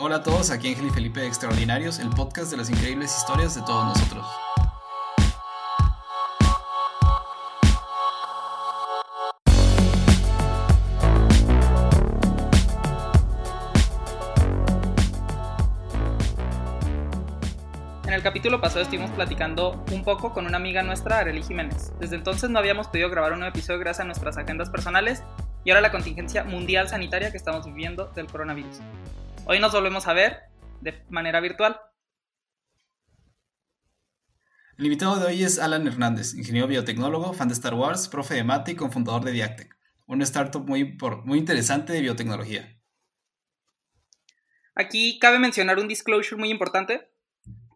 Hola a todos, aquí Ángel y Felipe de Extraordinarios, el podcast de las increíbles historias de todos nosotros. En el capítulo pasado estuvimos platicando un poco con una amiga nuestra, Arely Jiménez. Desde entonces no habíamos podido grabar un nuevo episodio gracias a nuestras agendas personales y ahora la contingencia mundial sanitaria que estamos viviendo del coronavirus. Hoy nos volvemos a ver de manera virtual. El invitado de hoy es Alan Hernández, ingeniero biotecnólogo, fan de Star Wars, profe de mate y cofundador de Diactec, una startup muy, muy interesante de biotecnología. Aquí cabe mencionar un disclosure muy importante,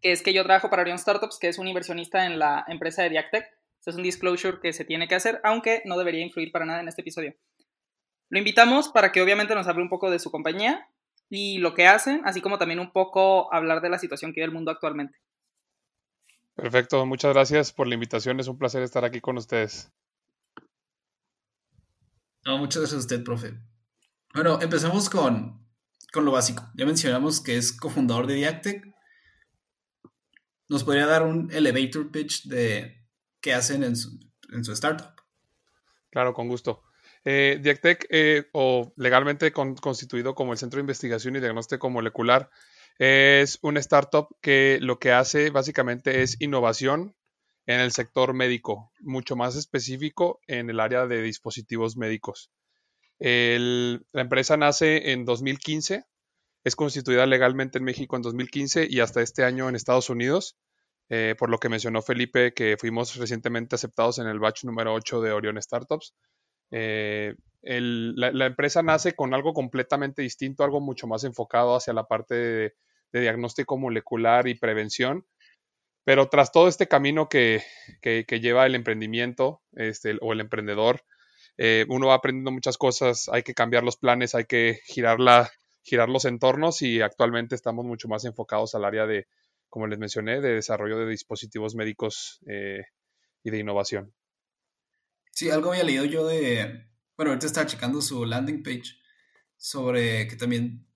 que es que yo trabajo para Orion Startups, que es un inversionista en la empresa de Diactec. Este es un disclosure que se tiene que hacer, aunque no debería influir para nada en este episodio. Lo invitamos para que obviamente nos hable un poco de su compañía y lo que hacen, así como también un poco hablar de la situación que vive el mundo actualmente. Perfecto, muchas gracias por la invitación, es un placer estar aquí con ustedes. No, muchas gracias a usted, profe. Bueno, empecemos con, con lo básico. Ya mencionamos que es cofundador de Diactec. ¿Nos podría dar un elevator pitch de qué hacen en su, en su startup? Claro, con gusto. Eh, Diactec, eh, o legalmente constituido como el Centro de Investigación y Diagnóstico Molecular, es una startup que lo que hace básicamente es innovación en el sector médico, mucho más específico en el área de dispositivos médicos. la empresa nace en 2015, es constituida legalmente en México en 2015 y hasta este año en Estados Unidos, eh, por lo que mencionó Felipe que fuimos recientemente aceptados en el batch número 8 de Orion Startups. Eh, la, empresa nace con algo completamente distinto, algo mucho más enfocado hacia la parte de, diagnóstico molecular y prevención. Pero tras todo este camino que, lleva el emprendimiento este, o el emprendedor, eh, uno va aprendiendo muchas cosas, hay que cambiar los planes, hay que girar, girar los entornos y actualmente estamos mucho más enfocados al área de, como les mencioné, de desarrollo de dispositivos médicos eh, y de innovación. Sí, algo había leído yo de. Bueno, ahorita estaba checando su landing page sobre que también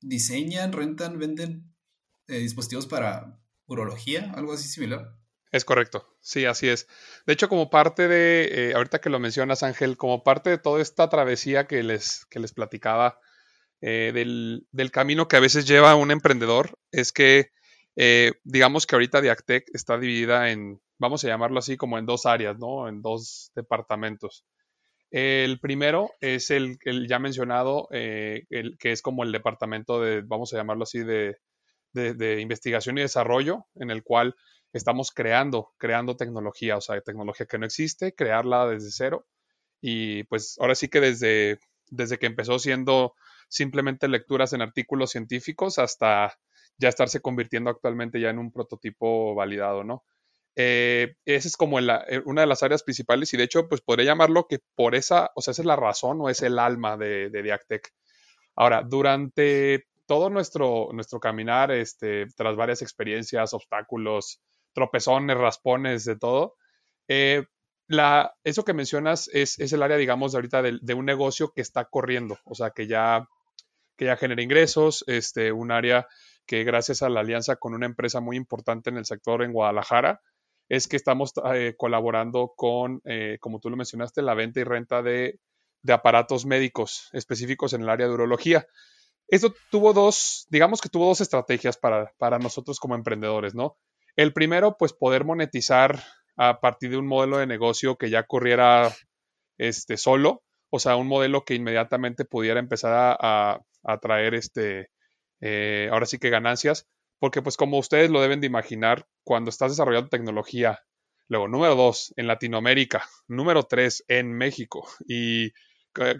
diseñan, rentan, venden eh, dispositivos para urología, algo así similar. Es correcto, sí, así es. De hecho, como parte de, eh, ahorita que lo mencionas, Ángel, como parte de toda esta travesía que les, que les platicaba eh, del, del, camino que a veces lleva un emprendedor, es que digamos que ahorita Diactec está dividida en vamos a llamarlo así, como en dos áreas, ¿no? En dos departamentos. El primero es el, el ya mencionado, eh, el, que es como el departamento de, vamos a llamarlo así, de, de, investigación y desarrollo, en el cual estamos creando, creando tecnología, o sea, tecnología que no existe, crearla desde cero. Y pues ahora sí que desde, desde que empezó siendo simplemente lecturas en artículos científicos hasta ya estarse convirtiendo actualmente ya en un prototipo validado, ¿no? Eh, esa es como eh, una de las áreas principales y de hecho, pues podría llamarlo que por esa, o sea, esa es la razón o es el alma de, de Diactec. Ahora, durante todo nuestro, nuestro caminar, este, tras varias experiencias, obstáculos, tropezones, raspones, de todo, eh, la, eso que mencionas es, es, el área, digamos, de ahorita de, de, un negocio que está corriendo, o sea, que ya, que ya genera ingresos, este, un área que gracias a la alianza con una empresa muy importante en el sector en Guadalajara, es que estamos eh, colaborando con, eh, como tú lo mencionaste, la venta y renta de, aparatos médicos específicos en el área de urología. Esto tuvo dos, digamos que tuvo dos estrategias para, para nosotros como emprendedores, ¿no? El primero, pues poder monetizar a partir de un modelo de negocio que ya corriera este, solo, o sea, un modelo que inmediatamente pudiera empezar a, a, traer este, eh, ahora sí que ganancias, porque pues como ustedes lo deben de imaginar, cuando estás desarrollando tecnología, luego número dos, en Latinoamérica, número tres, en México, y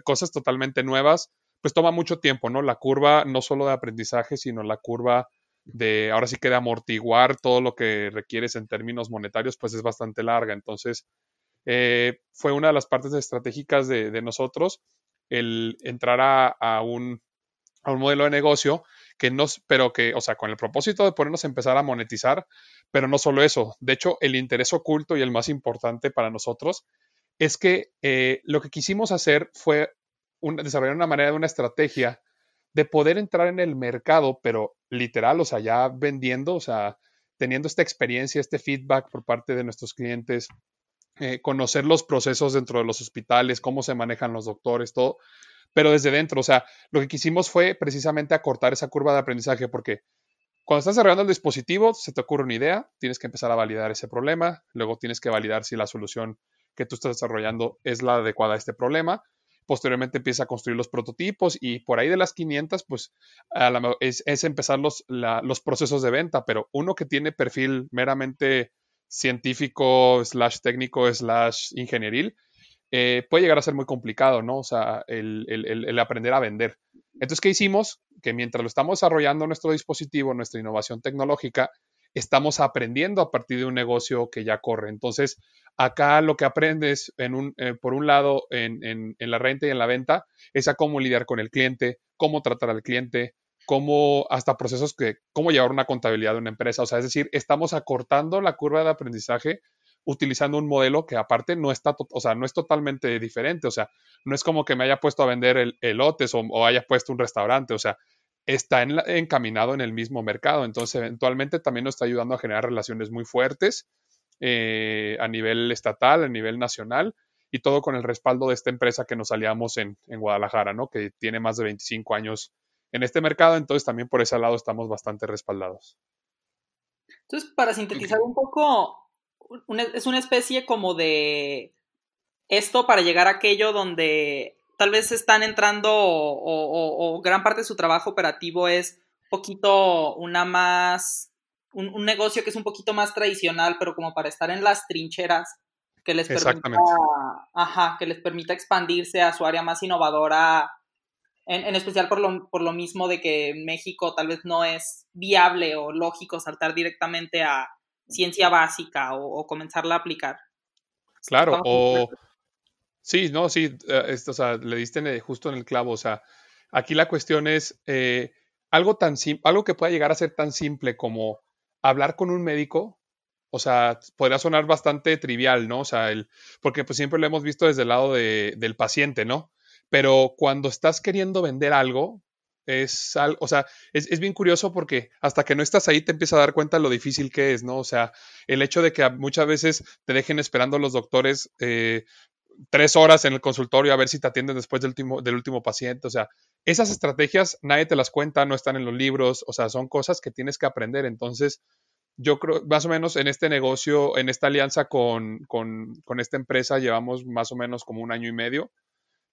cosas totalmente nuevas, pues toma mucho tiempo, ¿no? La curva no solo de aprendizaje, sino la curva de, ahora sí que de amortiguar todo lo que requieres en términos monetarios, pues es bastante larga. Entonces, eh, fue una de las partes estratégicas de, nosotros el entrar a, un, a un modelo de negocio que no, pero que, o sea, con el propósito de ponernos a empezar a monetizar, pero no solo eso. De hecho, el interés oculto y el más importante para nosotros es que eh, lo que quisimos hacer fue desarrollar una manera de una estrategia de poder entrar en el mercado, pero literal, o sea, ya vendiendo, o sea, teniendo esta experiencia, este feedback por parte de nuestros clientes, eh, conocer los procesos dentro de los hospitales, cómo se manejan los doctores, todo, pero desde dentro, o sea, lo que quisimos fue precisamente acortar esa curva de aprendizaje, porque cuando estás desarrollando el dispositivo, se te ocurre una idea, tienes que empezar a validar ese problema, luego tienes que validar si la solución que tú estás desarrollando es la adecuada a este problema, posteriormente empieza a construir los prototipos y por ahí de las 500, pues es, empezar los, los, procesos de venta, pero uno que tiene perfil meramente científico, slash técnico, slash ingenieril, eh, puede llegar a ser muy complicado, ¿no? O sea, el, el, aprender a vender. Entonces, ¿qué hicimos? Que mientras lo estamos desarrollando nuestro dispositivo, nuestra innovación tecnológica, estamos aprendiendo a partir de un negocio que ya corre. Entonces, acá lo que aprendes en eh, por un lado en, en, la renta y en la venta es a cómo lidiar con el cliente, cómo tratar al cliente, cómo hasta procesos que, cómo llevar una contabilidad de una empresa. O sea, es decir, estamos acortando la curva de aprendizaje utilizando un modelo que aparte no está, o sea, no es totalmente diferente. O sea, no es como que me haya puesto a vender el, elotes o, o haya puesto un restaurante. O sea, está encaminado en el mismo mercado. Entonces, eventualmente también nos está ayudando a generar relaciones muy fuertes eh, a nivel estatal, a nivel nacional, y todo con el respaldo de esta empresa que nos aliamos en, Guadalajara, ¿no? Que tiene más de 25 años en este mercado, entonces también por ese lado estamos bastante respaldados. Entonces, para sintetizar un poco, es una especie como de esto para llegar a aquello donde tal vez están entrando o, gran parte de su trabajo operativo es un poquito una más, un, negocio que es un poquito más tradicional, pero como para estar en las trincheras, que les permita, ajá, que les permita expandirse a su área más innovadora, en, especial por lo, por lo mismo de que en México tal vez no es viable o lógico saltar directamente a ciencia básica o, o comenzarla a aplicar. Claro, o, Sí, no, sí, eh, o sea, le diste justo en el clavo. O sea, aquí la cuestión es eh, algo tan algo que pueda llegar a ser tan simple como hablar con un médico. O sea, podría sonar bastante trivial, ¿no? O sea, el, porque pues siempre lo hemos visto desde el lado del paciente, ¿no? Pero cuando estás queriendo vender algo, es algo, o sea, es, bien curioso porque hasta que no estás ahí te empiezas a dar cuenta lo difícil que es, ¿no? O sea, el hecho de que muchas veces te dejen esperando los doctores eh, tres horas en el consultorio a ver si te atienden después del último, del último paciente. O sea, esas estrategias nadie te las cuenta, no están en los libros, o sea, son cosas que tienes que aprender. Entonces, yo creo, más o menos en este negocio, en esta alianza con, esta empresa, llevamos más o menos como un año y medio.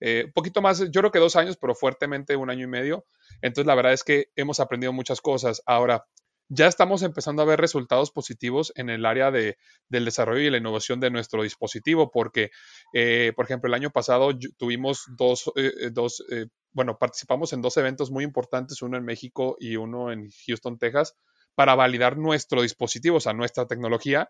Eh, un poquito más, yo creo que dos años, pero fuertemente un año y medio. Entonces, la verdad es que hemos aprendido muchas cosas. Ahora, ya estamos empezando a ver resultados positivos en el área de, del desarrollo y la innovación de nuestro dispositivo, porque, eh, por ejemplo, el año pasado tuvimos dos, eh, eh, dos bueno, participamos en dos eventos muy importantes, uno en México y uno en Houston, Texas, para validar nuestro dispositivo, o sea, nuestra tecnología.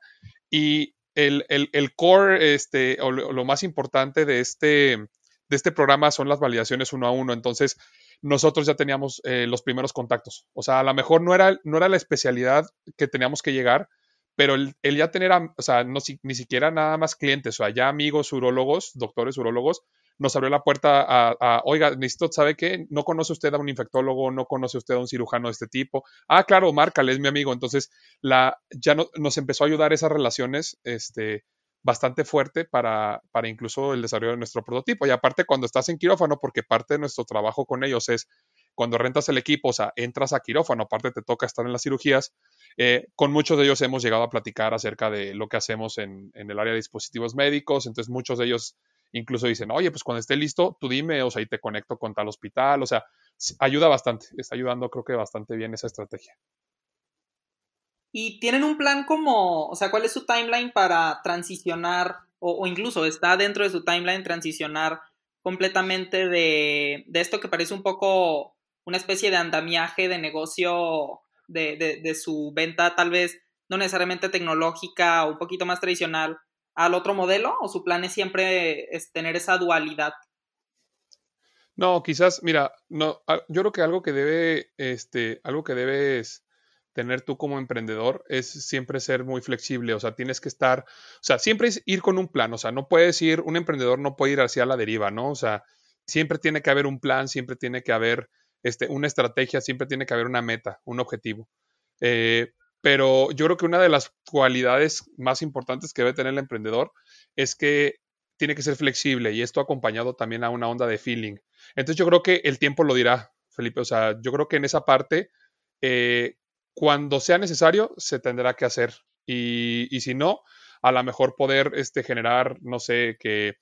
Y el, el, core, este, o lo, más importante de este, de este programa son las validaciones uno a uno. Entonces, nosotros ya teníamos eh, los primeros contactos. O sea, a lo mejor no era, no era la especialidad que teníamos que llegar, pero el, ya tener, o sea, ni siquiera nada más clientes, o sea, ya amigos urólogos, doctores urólogos, nos abrió la puerta a, oiga, necesito, ¿sabe qué? No conoce usted a un infectólogo, no conoce usted a un cirujano de este tipo. Ah, claro, márcale, es mi amigo. Entonces, la, ya no, nos empezó a ayudar esas relaciones, este, bastante fuerte para, para incluso el desarrollo de nuestro prototipo. Y aparte, cuando estás en quirófano, porque parte de nuestro trabajo con ellos es cuando rentas el equipo, o sea, entras a quirófano, aparte te toca estar en las cirugías, eh, con muchos de ellos hemos llegado a platicar acerca de lo que hacemos en, en, el área de dispositivos médicos, entonces muchos de ellos incluso dicen, oye, pues cuando esté listo, tú dime, o sea, y te conecto con tal hospital, o sea, ayuda bastante, está ayudando creo que bastante bien esa estrategia. Y tienen un plan como, o sea, ¿cuál es su timeline para transicionar, o, incluso está dentro de su timeline transicionar completamente de, esto que parece un poco una especie de andamiaje de negocio de, de, su venta, tal vez no necesariamente tecnológica o un poquito más tradicional, al otro modelo? ¿O su plan es siempre tener esa dualidad? No, quizás, mira, no, yo creo que algo que debe, este, algo que debes tener tú como emprendedor es siempre ser muy flexible, o sea, tienes que estar, o sea, siempre ir con un plan, o sea, no puedes ir, un emprendedor no puede ir hacia la deriva, ¿no? O sea, siempre tiene que haber un plan, siempre tiene que haber este, una estrategia, siempre tiene que haber una meta, un objetivo. Eh, pero yo creo que una de las cualidades más importantes que debe tener el emprendedor es que tiene que ser flexible y esto acompañado también a una onda de feeling. Entonces yo creo que el tiempo lo dirá, Felipe. O sea, yo creo que en esa parte, eh, cuando sea necesario, se tendrá que hacer. Y, si no, a lo mejor poder este, generar, no sé, que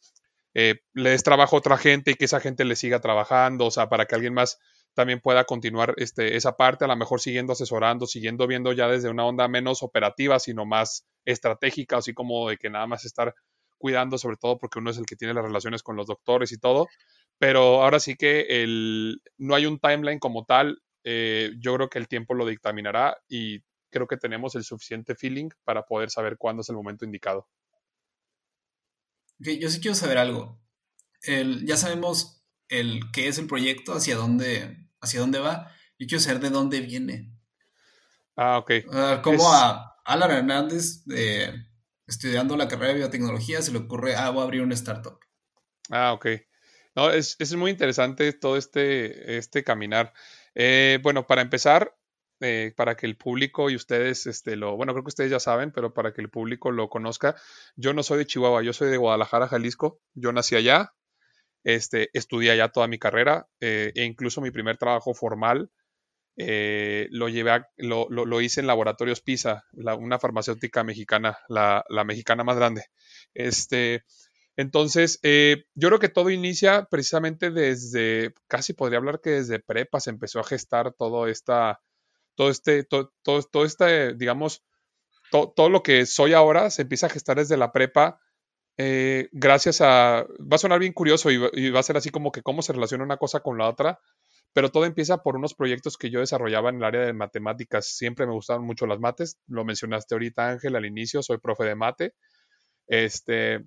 eh, le des trabajo a otra gente y que esa gente le siga trabajando, o sea, para que alguien más también pueda continuar este, esa parte, a lo mejor siguiendo asesorando, siguiendo viendo ya desde una onda menos operativa, sino más estratégica, así como de que nada más estar cuidando, sobre todo porque uno es el que tiene las relaciones con los doctores y todo. Pero ahora sí que el, no hay un timeline como tal. Eh, yo creo que el tiempo lo dictaminará y creo que tenemos el suficiente feeling para poder saber cuándo es el momento indicado. yo sí quiero saber algo. ya sabemos el qué es el proyecto, hacia dónde, hacia dónde va. Yo quiero saber de dónde viene. Ah, ok. como a Alan Hernández, de estudiando la carrera de biotecnología, se le ocurre, ah, voy a abrir una startup. Ah, ok. No, es, muy interesante todo este, este caminar. Eh, bueno, para empezar, eh, para que el público y ustedes, este, lo, bueno, creo que ustedes ya saben, pero para que el público lo conozca, yo no soy de Chihuahua, yo soy de Guadalajara, Jalisco. Yo nací allá, este, estudié allá toda mi carrera eh, e incluso mi primer trabajo formal eh, lo, llevé lo, hice en Laboratorios PISA, una farmacéutica mexicana, la, mexicana más grande. Este, entonces, eh, yo creo que todo inicia precisamente desde, casi podría hablar que desde prepa se empezó a gestar todo esta, todo este, todo, todo, este, digamos, todo lo que soy ahora se empieza a gestar desde la prepa. Eh, gracias a, va a sonar bien curioso y, y va a ser así como que cómo se relaciona una cosa con la otra, pero todo empieza por unos proyectos que yo desarrollaba en el área de matemáticas. Siempre me gustaban mucho las mates, lo mencionaste ahorita Ángel al inicio, soy profe de mate. Este,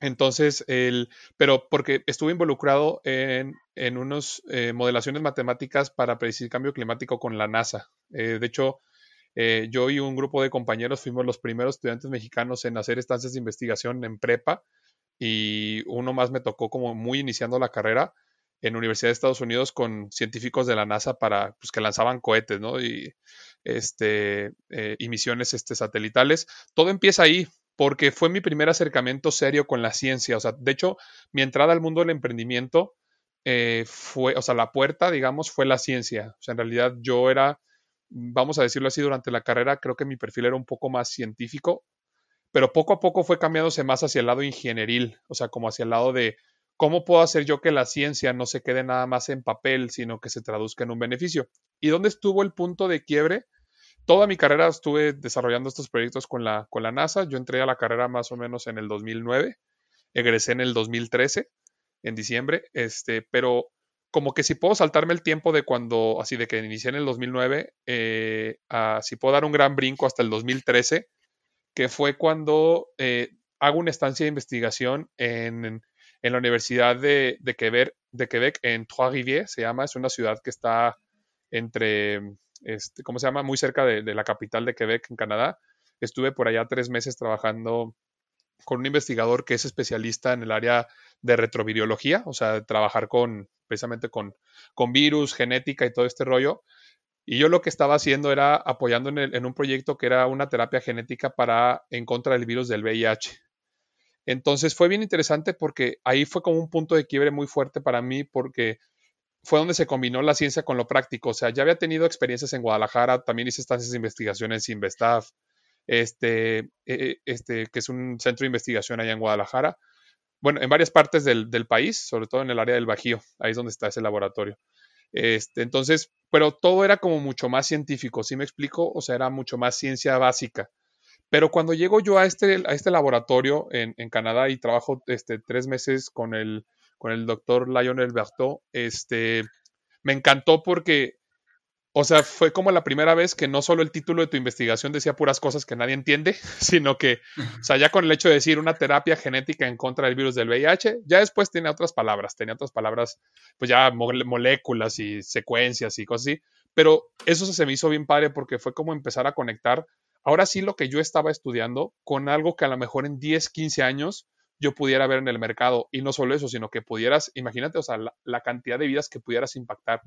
entonces, el, pero porque estuve involucrado en, en unas eh, modelaciones matemáticas para predecir cambio climático con la NASA. Eh, de hecho, eh, yo y un grupo de compañeros fuimos los primeros estudiantes mexicanos en hacer estancias de investigación en prepa y uno más me tocó como muy iniciando la carrera en Universidad de Estados Unidos con científicos de la NASA para pues, que lanzaban cohetes, ¿no? Y, este, eh, y misiones este, satelitales. Todo empieza ahí, porque fue mi primer acercamiento serio con la ciencia. O sea, de hecho, mi entrada al mundo del emprendimiento eh, fue, o sea, la puerta, digamos, fue la ciencia. O sea, en realidad yo era, vamos a decirlo así, durante la carrera creo que mi perfil era un poco más científico, pero poco a poco fue cambiándose más hacia el lado ingenieril, o sea, como hacia el lado de ¿cómo puedo hacer yo que la ciencia no se quede nada más en papel, sino que se traduzca en un beneficio? ¿Y dónde estuvo el punto de quiebre? Toda mi carrera estuve desarrollando estos proyectos con la, con la NASA. Yo entré a la carrera más o menos en el 2009, egresé en el 2013, en diciembre, este, pero como que si puedo saltarme el tiempo de cuando, así de que inicié en el 2009, eh, si puedo dar un gran brinco hasta el 2013, que fue cuando eh, hago una estancia de investigación en en la Universidad de, de Quebec, en Trois-Rivières, se llama, es una ciudad que está entre, este, ¿cómo se llama? Muy cerca de, la capital de Quebec, en Canadá. Estuve por allá tres meses trabajando con un investigador que es especialista en el área de retrovirología, o sea, trabajar con, precisamente con, con virus, genética y todo este rollo. Y yo lo que estaba haciendo era apoyando en, en, un proyecto que era una terapia genética para en contra del virus del VIH. Entonces fue bien interesante porque ahí fue como un punto de quiebre muy fuerte para mí porque fue donde se combinó la ciencia con lo práctico. O sea, ya había tenido experiencias en Guadalajara, también hice estancias de investigación en Sinvestav, este, e, e, este, que es un centro de investigación allá en Guadalajara. Bueno, en varias partes del, país, sobre todo en el área del Bajío, ahí es donde está ese laboratorio. Este, entonces, pero todo era como mucho más científico, ¿sí me explico? O sea, era mucho más ciencia básica. Pero cuando llego yo a este, a este laboratorio en, Canadá y trabajo este, tres meses con el, con el doctor Lionel Berthaud, este, me encantó porque, o sea, fue como la primera vez que no solo el título de tu investigación decía puras cosas que nadie entiende, sino que, o sea, ya con el hecho de decir una terapia genética en contra del virus del VIH, ya después tenía otras palabras, tenía otras palabras, pues ya moléculas y secuencias y cosas así, pero eso se me hizo bien padre porque fue como empezar a conectar ahora sí lo que yo estaba estudiando con algo que a lo mejor en 10, 15 años yo pudiera ver en el mercado. Y no solo eso, sino que pudieras, imagínate, o sea, la, cantidad de vidas que pudieras impactar.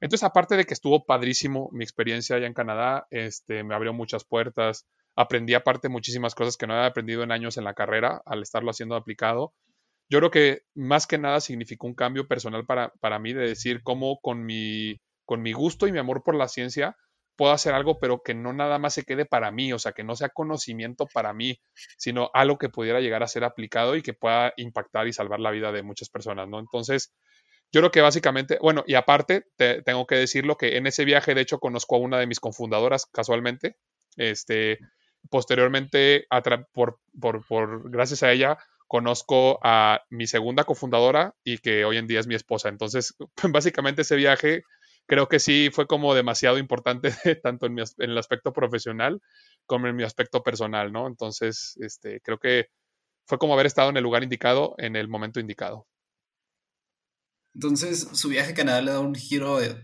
Entonces, aparte de que estuvo padrísimo mi experiencia allá en Canadá, este, me abrió muchas puertas, aprendí aparte muchísimas cosas que no había aprendido en años en la carrera al estarlo haciendo aplicado. Yo creo que más que nada significó un cambio personal para, para mí de decir cómo con mi, con mi gusto y mi amor por la ciencia puedo hacer algo, pero que no nada más se quede para mí, o sea, que no sea conocimiento para mí, sino algo que pudiera llegar a ser aplicado y que pueda impactar y salvar la vida de muchas personas, ¿no? Entonces, yo creo que básicamente, bueno, y aparte, tengo que decirlo que en ese viaje, de hecho, conozco a una de mis confundadoras casualmente, este, posteriormente, por, por, por, gracias a ella, conozco a mi segunda cofundadora y que hoy en día es mi esposa. Entonces, básicamente ese viaje creo que sí fue como demasiado importante, tanto en, el aspecto profesional como en mi aspecto personal, ¿no? Entonces, este, creo que fue como haber estado en el lugar indicado en el momento indicado. Entonces, su viaje a Canadá le da un giro de,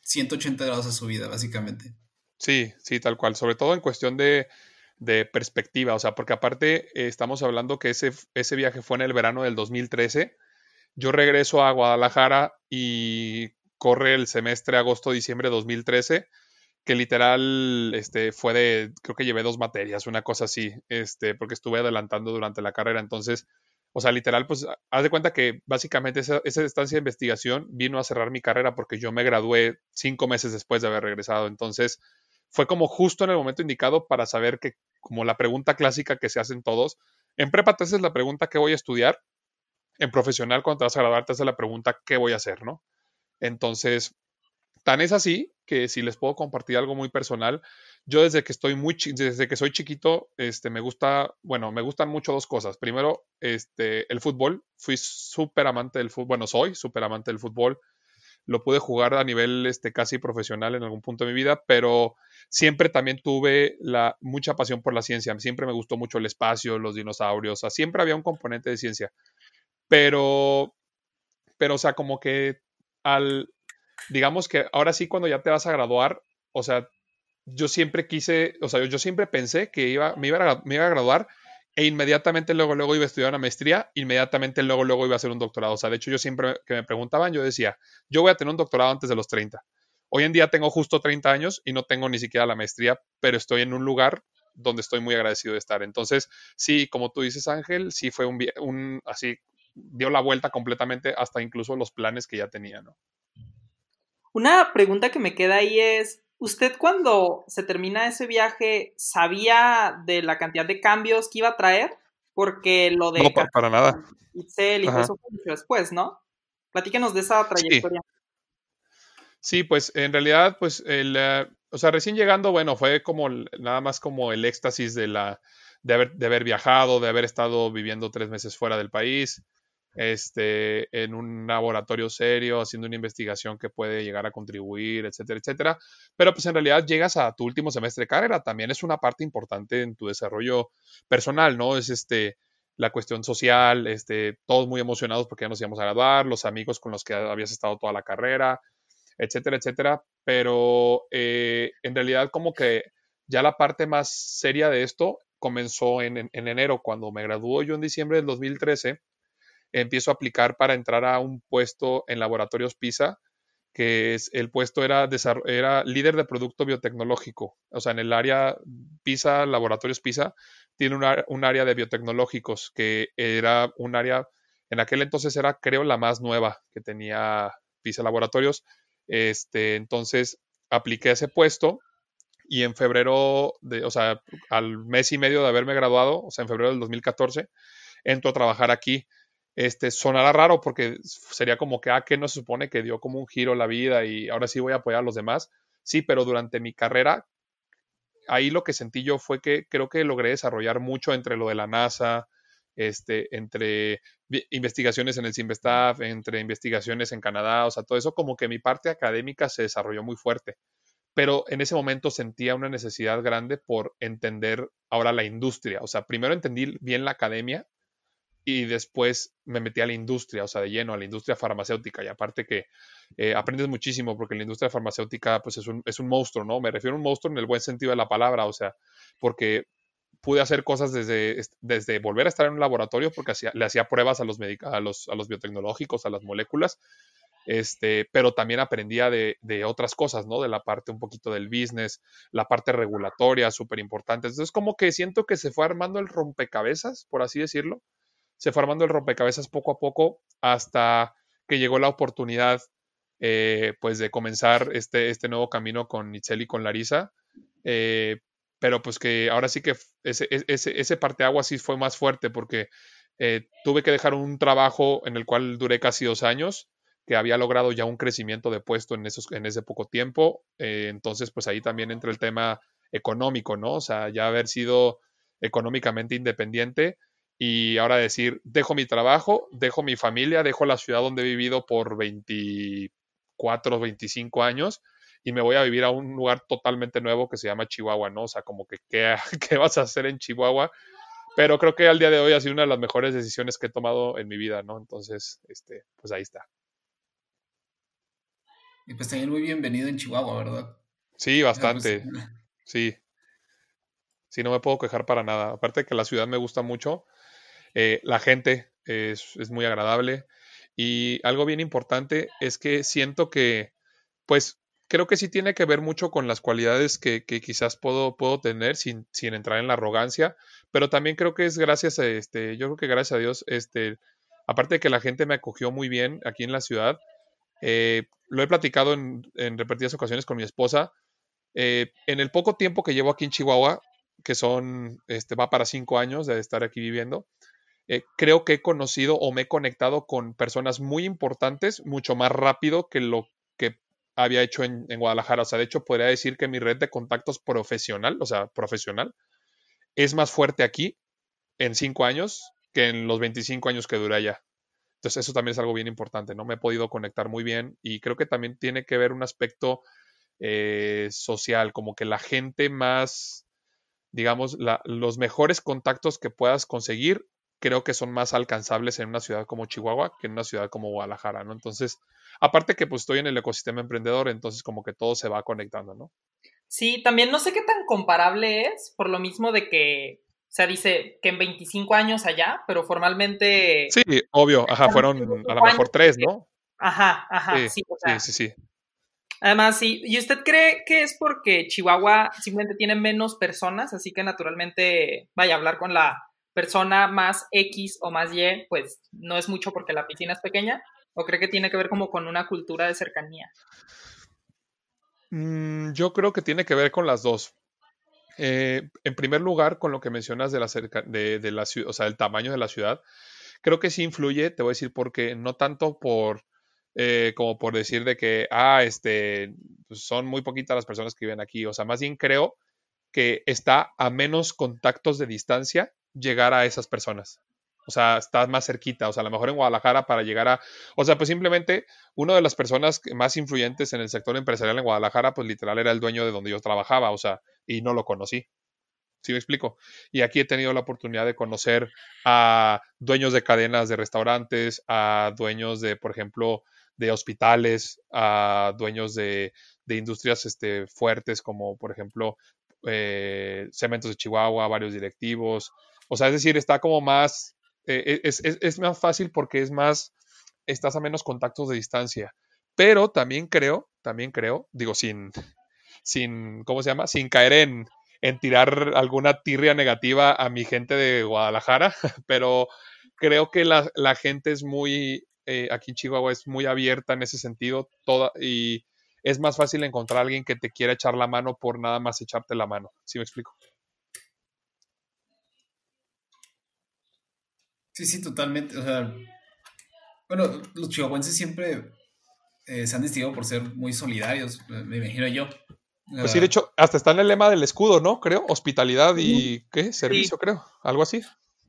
180 grados a su vida, básicamente. Sí, sí, tal cual. Sobre todo en cuestión de, perspectiva, o sea, porque aparte eh, estamos hablando que ese, ese viaje fue en el verano del 2013. Yo regreso a Guadalajara y corre el semestre agosto-diciembre de 2013, que literal este, fue de, creo que llevé dos materias, una cosa así, este, porque estuve adelantando durante la carrera. Entonces, o sea, literal, pues, haz de cuenta que básicamente esa, esa estancia de investigación vino a cerrar mi carrera porque yo me gradué cinco meses después de haber regresado. Entonces, fue como justo en el momento indicado para saber que, como la pregunta clásica que se hacen todos, en prepa te haces la pregunta ¿qué voy a estudiar? En profesional, cuando te vas a graduar, te haces la pregunta ¿qué voy a hacer? ¿no? Entonces, tan es así que si les puedo compartir algo muy personal, yo desde que estoy muy desde que soy chiquito, este me gusta, bueno, me gustan mucho dos cosas. Primero, este el fútbol, fui súper amante del fútbol, bueno, soy súper amante del fútbol. Lo pude jugar a nivel este casi profesional en algún punto de mi vida, pero siempre también tuve mucha pasión por la ciencia. Siempre me gustó mucho el espacio, los dinosaurios, o siempre había un componente de ciencia. Pero pero o sea, como que al, digamos que ahora sí cuando ya te vas a graduar, o sea, yo siempre quise, o sea, yo, siempre pensé que iba, me, iba a, me iba a graduar e inmediatamente luego, luego iba a estudiar una maestría, inmediatamente luego, luego iba a hacer un doctorado. O sea, de hecho yo siempre que me preguntaban, yo decía, yo voy a tener un doctorado antes de los 30. Hoy en día tengo justo 30 años y no tengo ni siquiera la maestría, pero estoy en un lugar donde estoy muy agradecido de estar. Entonces, sí, como tú dices, Ángel, sí fue un, un así dio la vuelta completamente hasta incluso los planes que ya tenía, ¿no? Una pregunta que me queda ahí es, ¿usted cuando se termina ese viaje sabía de la cantidad de cambios que iba a traer? Porque lo de... No, para, nada. y eso fue mucho después, ¿no? Platíquenos de esa trayectoria. Sí. pues en realidad, pues el, eh, o sea, recién llegando, bueno, fue como nada más como el éxtasis de la, de haber, de haber viajado, de haber estado viviendo tres meses fuera del país, este, en un laboratorio serio, haciendo una investigación que puede llegar a contribuir, etcétera, etcétera. Pero pues en realidad llegas a tu último semestre de carrera, también es una parte importante en tu desarrollo personal, ¿no? Es este la cuestión social, este, todos muy emocionados porque ya nos íbamos a graduar, los amigos con los que habías estado toda la carrera, etcétera, etcétera. Pero eh, en realidad como que ya la parte más seria de esto comenzó en, en enero, cuando me graduó yo en diciembre del 2013 empiezo a aplicar para entrar a un puesto en laboratorios PISA, que es, el puesto era, era líder de producto biotecnológico. O sea, en el área PISA, laboratorios PISA, tiene un área de biotecnológicos, que era un área, en aquel entonces era, creo, la más nueva que tenía PISA Laboratorios. Este, entonces, apliqué ese puesto y en febrero, de, o sea, al mes y medio de haberme graduado, o sea, en febrero del 2014, entro a trabajar aquí este, sonará raro porque sería como que, ah, que no se supone que dio como un giro la vida y ahora sí voy a apoyar a los demás. Sí, pero durante mi carrera, ahí lo que sentí yo fue que creo que logré desarrollar mucho entre lo de la NASA, este, entre investigaciones en el CIMBESTAF, entre investigaciones en Canadá, o sea, todo eso como que mi parte académica se desarrolló muy fuerte. Pero en ese momento sentía una necesidad grande por entender ahora la industria. O sea, primero entendí bien la academia y después me metí a la industria, o sea, de lleno, a la industria farmacéutica. Y aparte que eh, aprendes muchísimo porque la industria farmacéutica pues es un, es un monstruo, ¿no? Me refiero a un monstruo en el buen sentido de la palabra, o sea, porque pude hacer cosas desde, desde volver a estar en un laboratorio porque le hacía pruebas a los, a, los, a los biotecnológicos, a las moléculas, este, pero también aprendía de, de, otras cosas, ¿no? De la parte un poquito del business, la parte regulatoria, súper importante. Entonces, como que siento que se fue armando el rompecabezas, por así decirlo. Se fue armando el rompecabezas poco a poco hasta que llegó la oportunidad, eh, pues, de comenzar este, este nuevo camino con Itzel y con Larisa. Eh, pero pues que ahora sí que ese, ese, ese parteaguas sí fue más fuerte porque eh, tuve que dejar un trabajo en el cual duré casi dos años que había logrado ya un crecimiento de puesto en, esos, en ese poco tiempo. Entonces, pues ahí también entra el tema económico, ¿no? O sea, ya haber sido económicamente independiente y ahora decir, dejo mi trabajo, dejo mi familia, dejo la ciudad donde he vivido por 24, 25 años y me voy a vivir a un lugar totalmente nuevo que se llama Chihuahua, ¿no? O sea, como que, ¿qué, qué vas a hacer en Chihuahua? Pero creo que al día de hoy ha sido una de las mejores decisiones que he tomado en mi vida, ¿no? Entonces, este, pues ahí está. Y pues también muy bienvenido en Chihuahua, ¿verdad? Sí, bastante. Pues, sí. Sí, no me puedo quejar para nada. Aparte de que la ciudad me gusta mucho, eh, la gente es, es, muy agradable. Y algo bien importante es que siento que, pues, creo que sí tiene que ver mucho con las cualidades que, que quizás puedo, puedo tener sin, sin, entrar en la arrogancia, pero también creo que es gracias a este, yo creo que gracias a Dios, este, aparte de que la gente me acogió muy bien aquí en la ciudad, eh, lo he platicado en, repetidas ocasiones con mi esposa. Eh, en el poco tiempo que llevo aquí en Chihuahua, que son, este, va para cinco años de estar aquí viviendo, eh, creo que he conocido o me he conectado con personas muy importantes mucho más rápido que lo que había hecho en, Guadalajara. O sea, de hecho, podría decir que mi red de contactos profesional, o sea, profesional, es más fuerte aquí en cinco años que en los 25 años que duré allá. Entonces eso también es algo bien importante, ¿no? Me he podido conectar muy bien y creo que también tiene que ver un aspecto eh, social, como que la gente más, digamos, los mejores contactos que puedas conseguir, creo que son más alcanzables en una ciudad como Chihuahua que en una ciudad como Guadalajara, ¿no? Entonces, aparte que pues estoy en el ecosistema emprendedor, entonces como que todo se va conectando, ¿no? Sí, también no sé qué tan comparable es, por lo mismo de que o sea, dice que en 25 años allá, pero formalmente... Sí, obvio, ajá, fueron a lo mejor tres, ¿no? Ajá, ajá, sí, sí, sí, sí, Además, sí, ¿y usted cree que es porque Chihuahua simplemente tiene menos personas, así que naturalmente, vaya a hablar con la persona más X o más Y, pues no es mucho porque la piscina es pequeña? ¿O cree que tiene que ver como con una cultura de cercanía? Mm, yo creo que tiene que ver con las dos. Eh, en primer lugar, con lo que mencionas de la, de, o sea, el tamaño de la ciudad, creo que sí influye, te voy a decir porque no tanto por eh, como por decir de que, ah, este, pues son muy poquitas las personas que viven aquí, o sea, más bien creo que está a menos contactos de distancia llegar a esas personas. O sea, estás más cerquita. O sea, a lo mejor en Guadalajara para llegar a. O sea, pues simplemente una de las personas más influyentes en el sector empresarial en Guadalajara, pues literal era el dueño de donde yo trabajaba. O sea, y no lo conocí. ¿Sí me explico? Y aquí he tenido la oportunidad de conocer a dueños de cadenas de restaurantes, a dueños de, por ejemplo, de hospitales, a dueños de, industrias este, fuertes como, por ejemplo, eh, Cementos de Chihuahua, varios directivos. O sea, es decir, está como más eh, es, es, más fácil porque es más, estás a menos contactos de distancia. Pero también creo, también creo, digo, sin, sin, ¿cómo se llama? Sin caer en, en tirar alguna tirria negativa a mi gente de Guadalajara, pero creo que la, la gente es muy, eh, aquí en Chihuahua es muy abierta en ese sentido, toda, y es más fácil encontrar a alguien que te quiera echar la mano por nada más echarte la mano. ¿Sí me explico? Sí, sí, totalmente. O sea, bueno, los chihuahuenses siempre eh, se han distinguido por ser muy solidarios, me imagino yo. Pues sí, de hecho, hasta está en el lema del escudo, ¿no? Creo, hospitalidad y, ¿qué? Servicio, creo, algo así.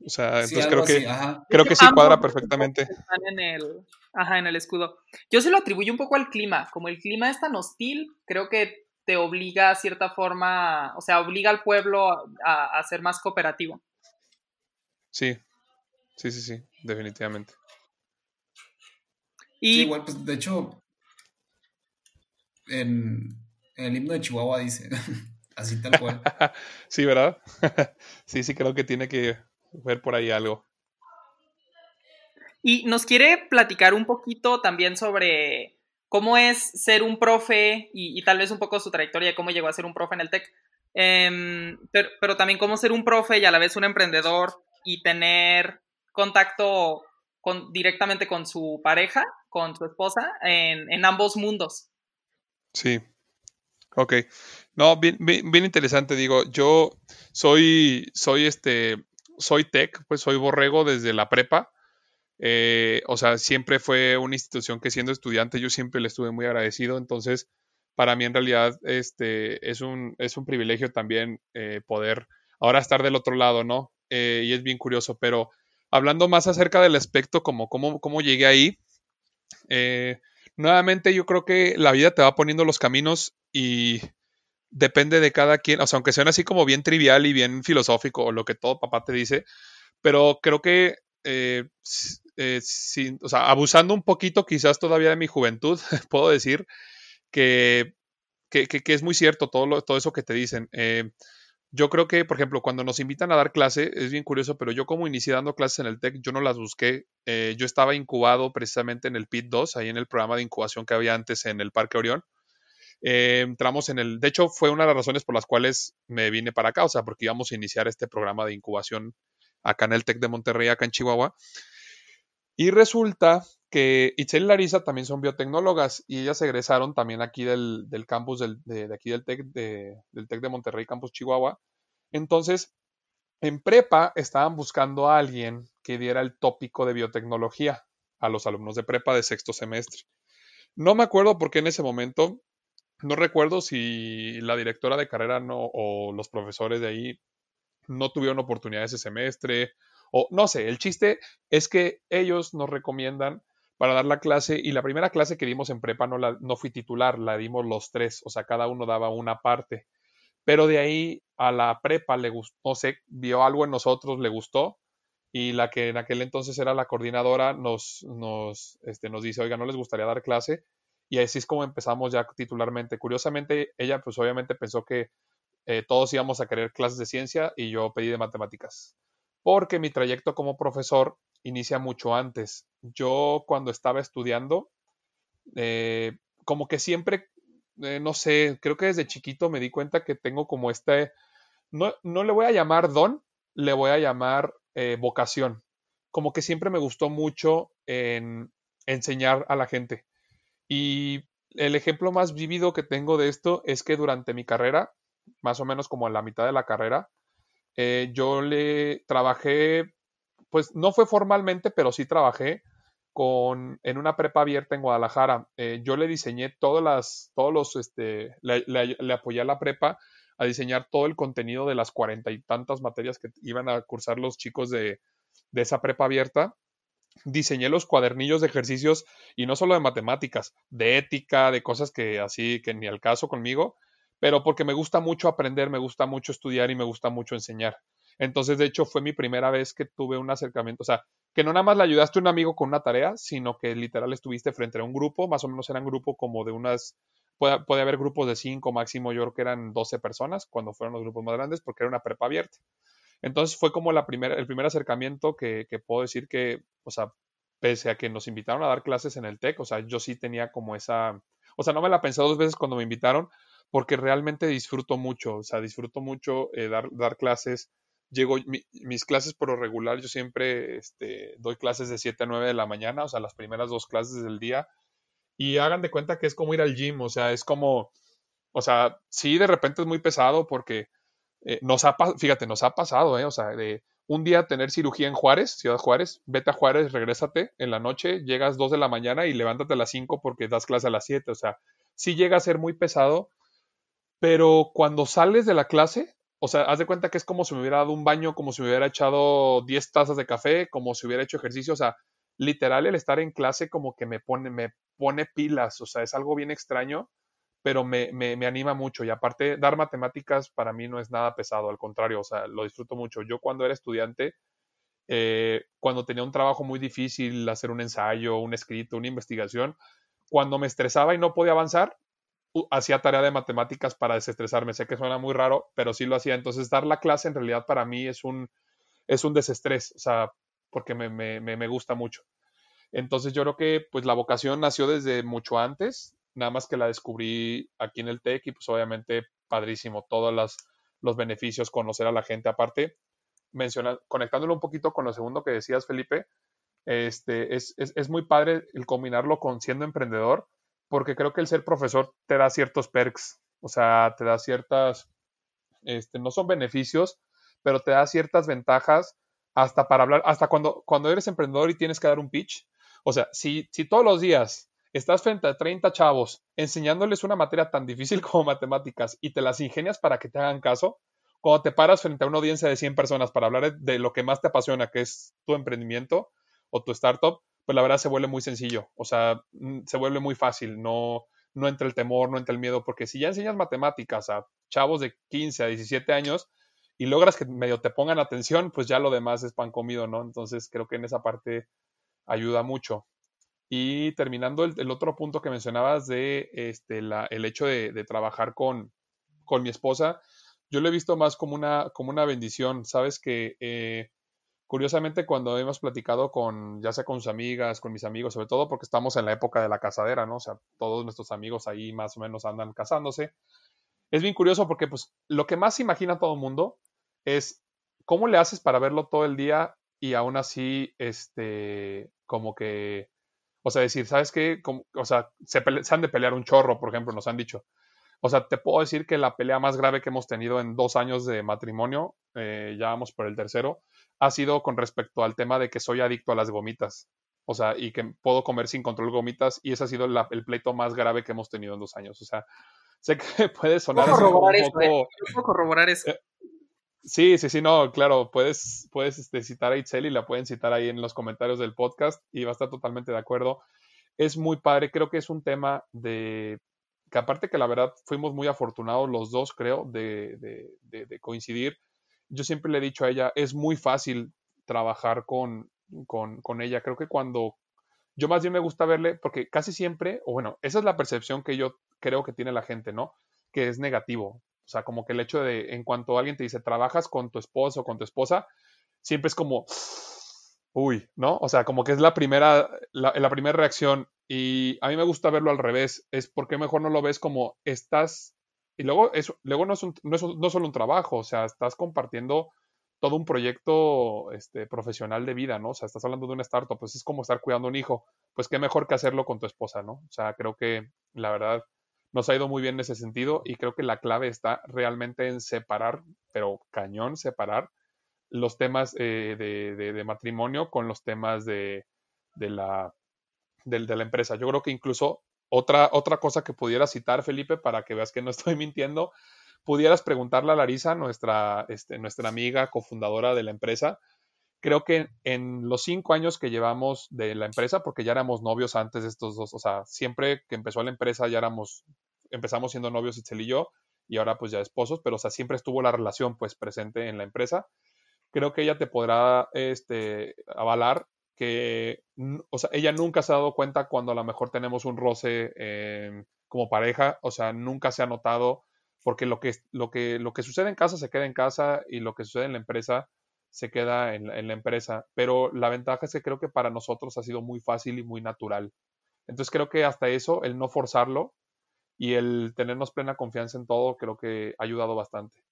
O sea, entonces creo, que, creo que sí cuadra perfectamente. Están en el, ajá, en el escudo. Yo se lo atribuyo un poco al clima. Como el clima es tan hostil, creo que te obliga a cierta forma, o sea, obliga al pueblo a, a ser más cooperativo. Sí, Sí, sí, sí, definitivamente. Y... Sí, igual, pues de hecho, en, el himno de Chihuahua dice, así tal cual. sí, ¿verdad? sí, sí, creo que tiene que ver por ahí algo. Y nos quiere platicar un poquito también sobre cómo es ser un profe y, tal vez un poco su trayectoria, cómo llegó a ser un profe en el TEC. Em, pero, también cómo ser un profe y a la vez un emprendedor y tener contacto con, directamente con su pareja, con su esposa, en, en ambos mundos. Sí. Ok. No, bien, bien, interesante. Digo, yo soy, soy este, soy tech, pues soy borrego desde la prepa. Eh, o sea, siempre fue una institución que siendo estudiante yo siempre le estuve muy agradecido. Entonces, para mí en realidad este, es, un, es un privilegio también eh, poder ahora estar del otro lado, ¿no? Eh, y es bien curioso, pero hablando más acerca del aspecto, como cómo, cómo llegué ahí, eh, nuevamente yo creo que la vida te va poniendo los caminos y depende de cada quien, o sea, aunque sean así como bien trivial y bien filosófico o lo que todo papá te dice, pero creo que o sea, abusando un poquito quizás todavía de mi juventud, puedo decir que, es muy cierto todo, todo eso que te dicen. Eh, yo creo que, por ejemplo, cuando nos invitan a dar clase, es bien curioso, pero yo como inicié dando clases en el TEC, yo no las busqué. Eh, yo estaba incubado precisamente en el PIT 2, ahí en el programa de incubación que había antes en el Parque Orión. Eh, entramos en el, de hecho, fue una de las razones por las cuales me vine para acá, o sea, porque íbamos a iniciar este programa de incubación acá en el TEC de Monterrey, acá en Chihuahua. Y resulta que Itzel y Larisa también son biotecnólogas y ellas egresaron también aquí del, campus de, aquí del TEC de, del TEC de Monterrey, campus Chihuahua. Entonces, en prepa estaban buscando a alguien que diera el tópico de biotecnología a los alumnos de prepa de sexto semestre. No me acuerdo por qué en ese momento, no recuerdo si la directora de carrera o los profesores de ahí no tuvieron oportunidad ese semestre o no sé, el chiste es que ellos nos recomiendan para dar la clase y la primera clase que dimos en prepa no, la, no fui titular, la dimos los tres, o sea, cada uno daba una parte. Pero de ahí a la prepa le gustó, no sé, vio algo en nosotros, le gustó y la que en aquel entonces era la coordinadora nos, nos, este, nos dice, oiga, ¿no les gustaría dar clase? Y así es como empezamos ya titularmente. Curiosamente, ella pues obviamente pensó que eh, todos íbamos a querer clases de ciencia y yo pedí de matemáticas porque mi trayecto como profesor inicia mucho antes. Yo cuando estaba estudiando, eh, como que siempre, eh, no sé, creo que desde chiquito me di cuenta que tengo como este, no, no le voy a llamar don, le voy a llamar eh, vocación. Como que siempre me gustó mucho en enseñar a la gente. Y el ejemplo más vívido que tengo de esto es que durante mi carrera, más o menos como en la mitad de la carrera, yo le trabajé, pues no fue formalmente, pero sí trabajé con, en una prepa abierta en Guadalajara. Eh, yo le diseñé todas las, todos los, este, le, apoyé a la prepa a diseñar todo el contenido de las cuarenta y tantas materias que iban a cursar los chicos de, de esa prepa abierta diseñé los cuadernillos de ejercicios y no solo de matemáticas, de ética, de cosas que así que ni al caso conmigo, pero porque me gusta mucho aprender, me gusta mucho estudiar y me gusta mucho enseñar. Entonces, de hecho, fue mi primera vez que tuve un acercamiento, o sea, que no nada más le ayudaste a un amigo con una tarea, sino que literal estuviste frente a un grupo, más o menos eran grupo como de unas, puede, haber grupos de cinco máximo, yo creo que eran 12 personas cuando fueron los grupos más grandes, porque era una prepa abierta. Entonces fue como la primera, el primer acercamiento que, que puedo decir que, o sea, pese a que nos invitaron a dar clases en el TEC, o sea, yo sí tenía como esa, o sea, no me la pensé dos veces cuando me invitaron, porque realmente disfruto mucho, o sea, disfruto mucho eh, dar, dar, clases. Llego, mis clases por lo regular, yo siempre este, doy clases de 7 a 9 de la mañana, o sea, las primeras dos clases del día, y hagan de cuenta que es como ir al gym, o sea, es como, o sea, sí, de repente es muy pesado porque eh, nos ha, fíjate, nos ha pasado, ¿eh? O sea, de un día tener cirugía en Juárez, Ciudad Juárez, vete a Juárez, regrésate en la noche, llegas 2 de la mañana y levántate a las 5 porque das clase a las 7, o sea, sí llega a ser muy pesado, pero cuando sales de la clase, o sea, haz de cuenta que es como si me hubiera dado un baño, como si me hubiera echado 10 tazas de café, como si hubiera hecho ejercicio, o sea, literal el estar en clase como que me pone, me pone pilas, o sea, es algo bien extraño, pero me, me, anima mucho y aparte dar matemáticas para mí no es nada pesado, al contrario, o sea, lo disfruto mucho. Yo cuando era estudiante, eh, cuando tenía un trabajo muy difícil, hacer un ensayo, un escrito, una investigación, cuando me estresaba y no podía avanzar, hacía tarea de matemáticas para desestresarme. Sé que suena muy raro, pero sí lo hacía. Entonces, dar la clase en realidad para mí es un, es un desestrés, o sea, porque me, me, me gusta mucho. Entonces yo creo que pues la vocación nació desde mucho antes, nada más que la descubrí aquí en el TEC y pues obviamente padrísimo, todos las, los beneficios, conocer a la gente. Aparte, menciona, conectándolo un poquito con lo segundo que decías, Felipe, este, es, es, es muy padre el combinarlo con siendo emprendedor, porque creo que el ser profesor te da ciertos perks, o sea, te da ciertas, este, no son beneficios, pero te da ciertas ventajas hasta para hablar, hasta cuando, cuando eres emprendedor y tienes que dar un pitch. O sea, si, si todos los días estás frente a 30 chavos enseñándoles una materia tan difícil como matemáticas y te las ingenias para que te hagan caso, cuando te paras frente a una audiencia de 100 personas para hablar de lo que más te apasiona, que es tu emprendimiento o tu startup, pues la verdad se vuelve muy sencillo, o sea, mm, se vuelve muy fácil, no, no entra el temor, no entra el miedo, porque si ya enseñas matemáticas a chavos de 15 a 17 años y logras que medio te pongan atención, pues ya lo demás es pan comido, ¿no? Entonces creo que en esa parte ayuda mucho. Y terminando el, otro punto que mencionabas de este, la, el hecho de, trabajar con, con, mi esposa, yo lo he visto más como una, como una bendición. Sabes que eh, curiosamente cuando hemos platicado con, ya sea con sus amigas, con mis amigos, sobre todo porque estamos en la época de la casadera, ¿no? O sea, todos nuestros amigos ahí más o menos andan casándose. Es bien curioso porque pues lo que más imagina todo el mundo es cómo le haces para verlo todo el día y aún así, este, como que o sea, decir, ¿sabes qué? o sea, se, han de pelear un chorro, por ejemplo, nos han dicho. O sea, te puedo decir que la pelea más grave que hemos tenido en dos años de matrimonio, eh, ya vamos por el tercero, ha sido con respecto al tema de que soy adicto a las gomitas. O sea, y que puedo comer sin control gomitas, y ese ha sido el pleito más grave que hemos tenido en dos años. O sea, sé que puede sonar un poco. ¿eh? puedo corroborar eso. Eh, Sí, sí, sí, no, claro, puedes, puedes este, citar a Itzel y la pueden citar ahí en los comentarios del podcast y va a estar totalmente de acuerdo. Es muy padre, creo que es un tema de que aparte que la verdad fuimos muy afortunados los dos, creo, de, de, coincidir. Yo siempre le he dicho a ella, es muy fácil trabajar con, con, con ella. Creo que cuando yo más bien me gusta verle, porque casi siempre, o bueno, esa es la percepción que yo creo que tiene la gente, ¿no? Que es negativo. O sea, como que el hecho de, en cuanto alguien te dice, trabajas con tu esposo o con tu esposa, siempre es como, uy, ¿no? O sea, como que es la primera, la, primera reacción. Y a mí me gusta verlo al revés. Es porque mejor no lo ves como estás. Y luego, eso, luego no, es no, es no solo un trabajo, o sea, estás compartiendo todo un proyecto este, profesional de vida, ¿no? O sea, estás hablando de una startup, pues es como estar cuidando un hijo. Pues qué mejor que hacerlo con tu esposa, ¿no? O sea, creo que la verdad nos ha ido muy bien en ese sentido y creo que la clave está realmente en separar, pero cañón separar los temas eh, de, matrimonio con los temas de, la, de, la empresa. Yo creo que incluso otra, otra cosa que pudiera citar, Felipe, para que veas que no estoy mintiendo, pudieras preguntarle a Larisa, nuestra, este, nuestra amiga cofundadora de la empresa, creo que en los cinco años que llevamos de la empresa, porque ya éramos novios antes de estos dos, o sea, siempre que empezó la empresa ya éramos empezamos siendo novios Itzel y yo, y ahora pues ya esposos, pero o sea, siempre estuvo la relación pues presente en la empresa. Creo que ella te podrá este, avalar que, o sea, ella nunca se ha dado cuenta cuando a lo mejor tenemos un roce como pareja, o sea, nunca se ha notado, porque lo que, lo, que, lo que sucede en casa se queda en casa y lo que sucede en la empresa se queda en, en la empresa, pero la ventaja es que creo que para nosotros ha sido muy fácil y muy natural. Entonces creo que hasta eso, el no forzarlo, y el tenernos plena confianza en todo creo que ha ayudado bastante.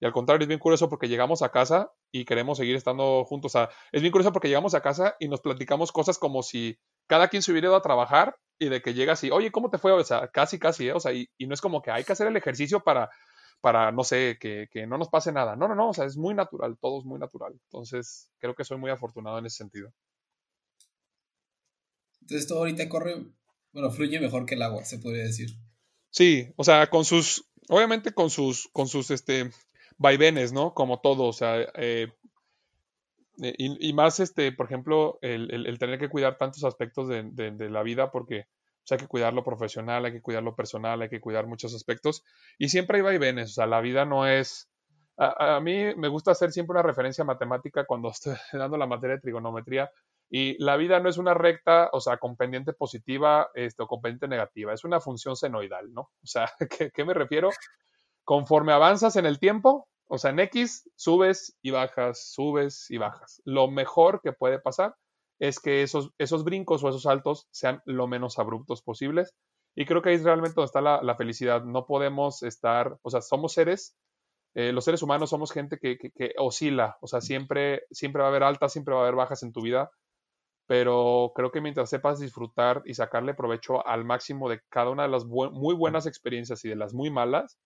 Y al contrario, es bien curioso porque llegamos a casa y queremos seguir estando juntos. O sea, es bien curioso porque llegamos a casa y nos platicamos cosas como si cada quien se hubiera ido a trabajar y de que llegas y, oye, ¿cómo te fue? O sea, casi, casi, ¿eh? O sea, y, no es como que hay que hacer el ejercicio para, para no sé, que, que, no nos pase nada. No, no, no, o sea, es muy natural, todo es muy natural. Entonces, creo que soy muy afortunado en ese sentido. Entonces, todo ahorita corre, bueno, fluye mejor que el agua, se podría decir. Sí, o sea, con sus, obviamente con sus, con sus, este, vaivenes, ¿no? Como todo, o sea, eh, eh, y, más, este, por ejemplo, el, tener que cuidar tantos aspectos de, la vida, porque o sea, hay que cuidar lo profesional, hay que cuidar lo personal, hay que cuidar muchos aspectos, y siempre hay vaivenes, o sea, la vida no es... A, mí me gusta hacer siempre una referencia matemática cuando estoy dando la materia de trigonometría, y la vida no es una recta, o sea, con pendiente positiva este, o con pendiente negativa, es una función senoidal, ¿no? O sea, ¿qué, ¿qué, me refiero? Conforme avanzas en el tiempo, o sea, en X subes y bajas, subes y bajas. Lo mejor que puede pasar es que esos, esos brincos o esos saltos sean lo menos abruptos posibles. Y creo que ahí es realmente donde está la, la felicidad. No podemos estar, o sea, somos seres, eh, los seres humanos somos gente que, que, oscila, o sea, siempre, siempre va a haber altas, siempre va a haber bajas en tu vida, pero creo que mientras sepas disfrutar y sacarle provecho al máximo de cada una de las muy buenas experiencias y de las muy malas,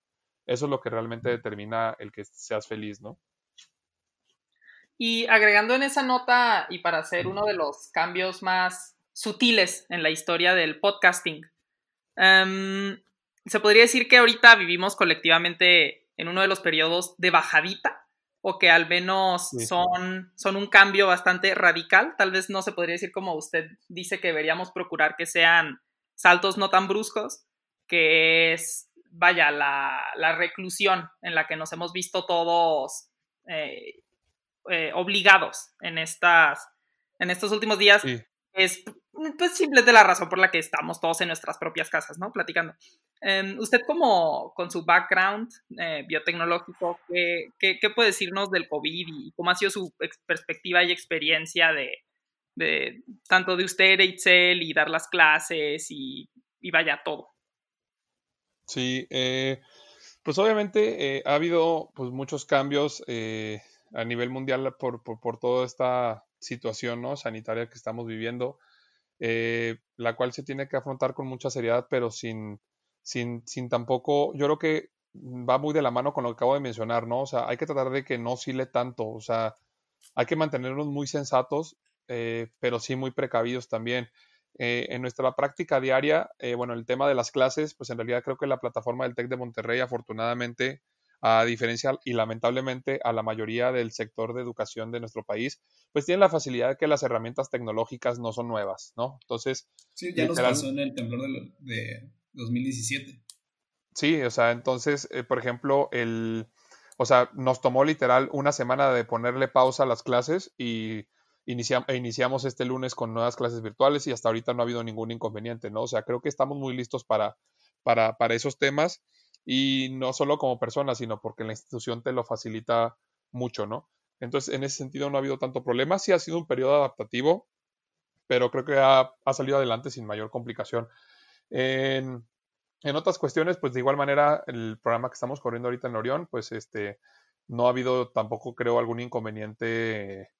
eso es lo que realmente determina el que seas feliz, ¿no? Y agregando en esa nota, y para hacer uno de los cambios más sutiles en la historia del podcasting, um, se podría decir que ahorita vivimos colectivamente en uno de los periodos de bajadita, o que al menos sí. son, son un cambio bastante radical. Tal vez no se podría decir como usted dice que deberíamos procurar que sean saltos no tan bruscos, que es, vaya, la, la reclusión en la que nos hemos visto todos eh, eh, obligados en, estas, en estos últimos días sí. es pues simplemente la razón por la que estamos todos en nuestras propias casas, ¿no? Platicando. Eh, usted como con su background eh, biotecnológico, ¿qué, ¿qué, qué, puede decirnos del COVID y cómo ha sido su perspectiva y experiencia de, de tanto de usted, Itzel, y dar las clases y, y vaya todo? Sí, eh, pues obviamente ha habido pues muchos cambios a nivel mundial por, por, por, toda esta situación ¿no? sanitaria que estamos viviendo, eh, la cual se tiene que afrontar con mucha seriedad, pero sin, sin, sin tampoco, yo creo que va muy de la mano con lo que acabo de mencionar, ¿no? O sea, hay que tratar de que no oscile tanto, o sea, hay que mantenernos muy sensatos, eh, pero sí muy precavidos también. Eh, en nuestra práctica diaria, eh, bueno, el tema de las clases, pues en realidad creo que la plataforma del TEC de Monterrey, afortunadamente, a diferencia y lamentablemente a la mayoría del sector de educación de nuestro país, pues tienen la facilidad de que las herramientas tecnológicas no son nuevas, ¿no? Entonces... Sí, ya literal, nos pasó en el temblor de, de 2017. Sí, o sea, entonces, eh, por ejemplo, el... O sea, nos tomó literal una semana de ponerle pausa a las clases y inicia, iniciamos este lunes con nuevas clases virtuales y hasta ahorita no ha habido ningún inconveniente, ¿no? O sea, creo que estamos muy listos para, para, para esos temas y no solo como persona, sino porque la institución te lo facilita mucho, ¿no? Entonces, en ese sentido no ha habido tanto problema. Sí ha sido un periodo adaptativo, pero creo que ha, ha salido adelante sin mayor complicación. En, en, otras cuestiones, pues de igual manera, el programa que estamos corriendo ahorita en Orión, pues este, no ha habido tampoco, creo, algún inconveniente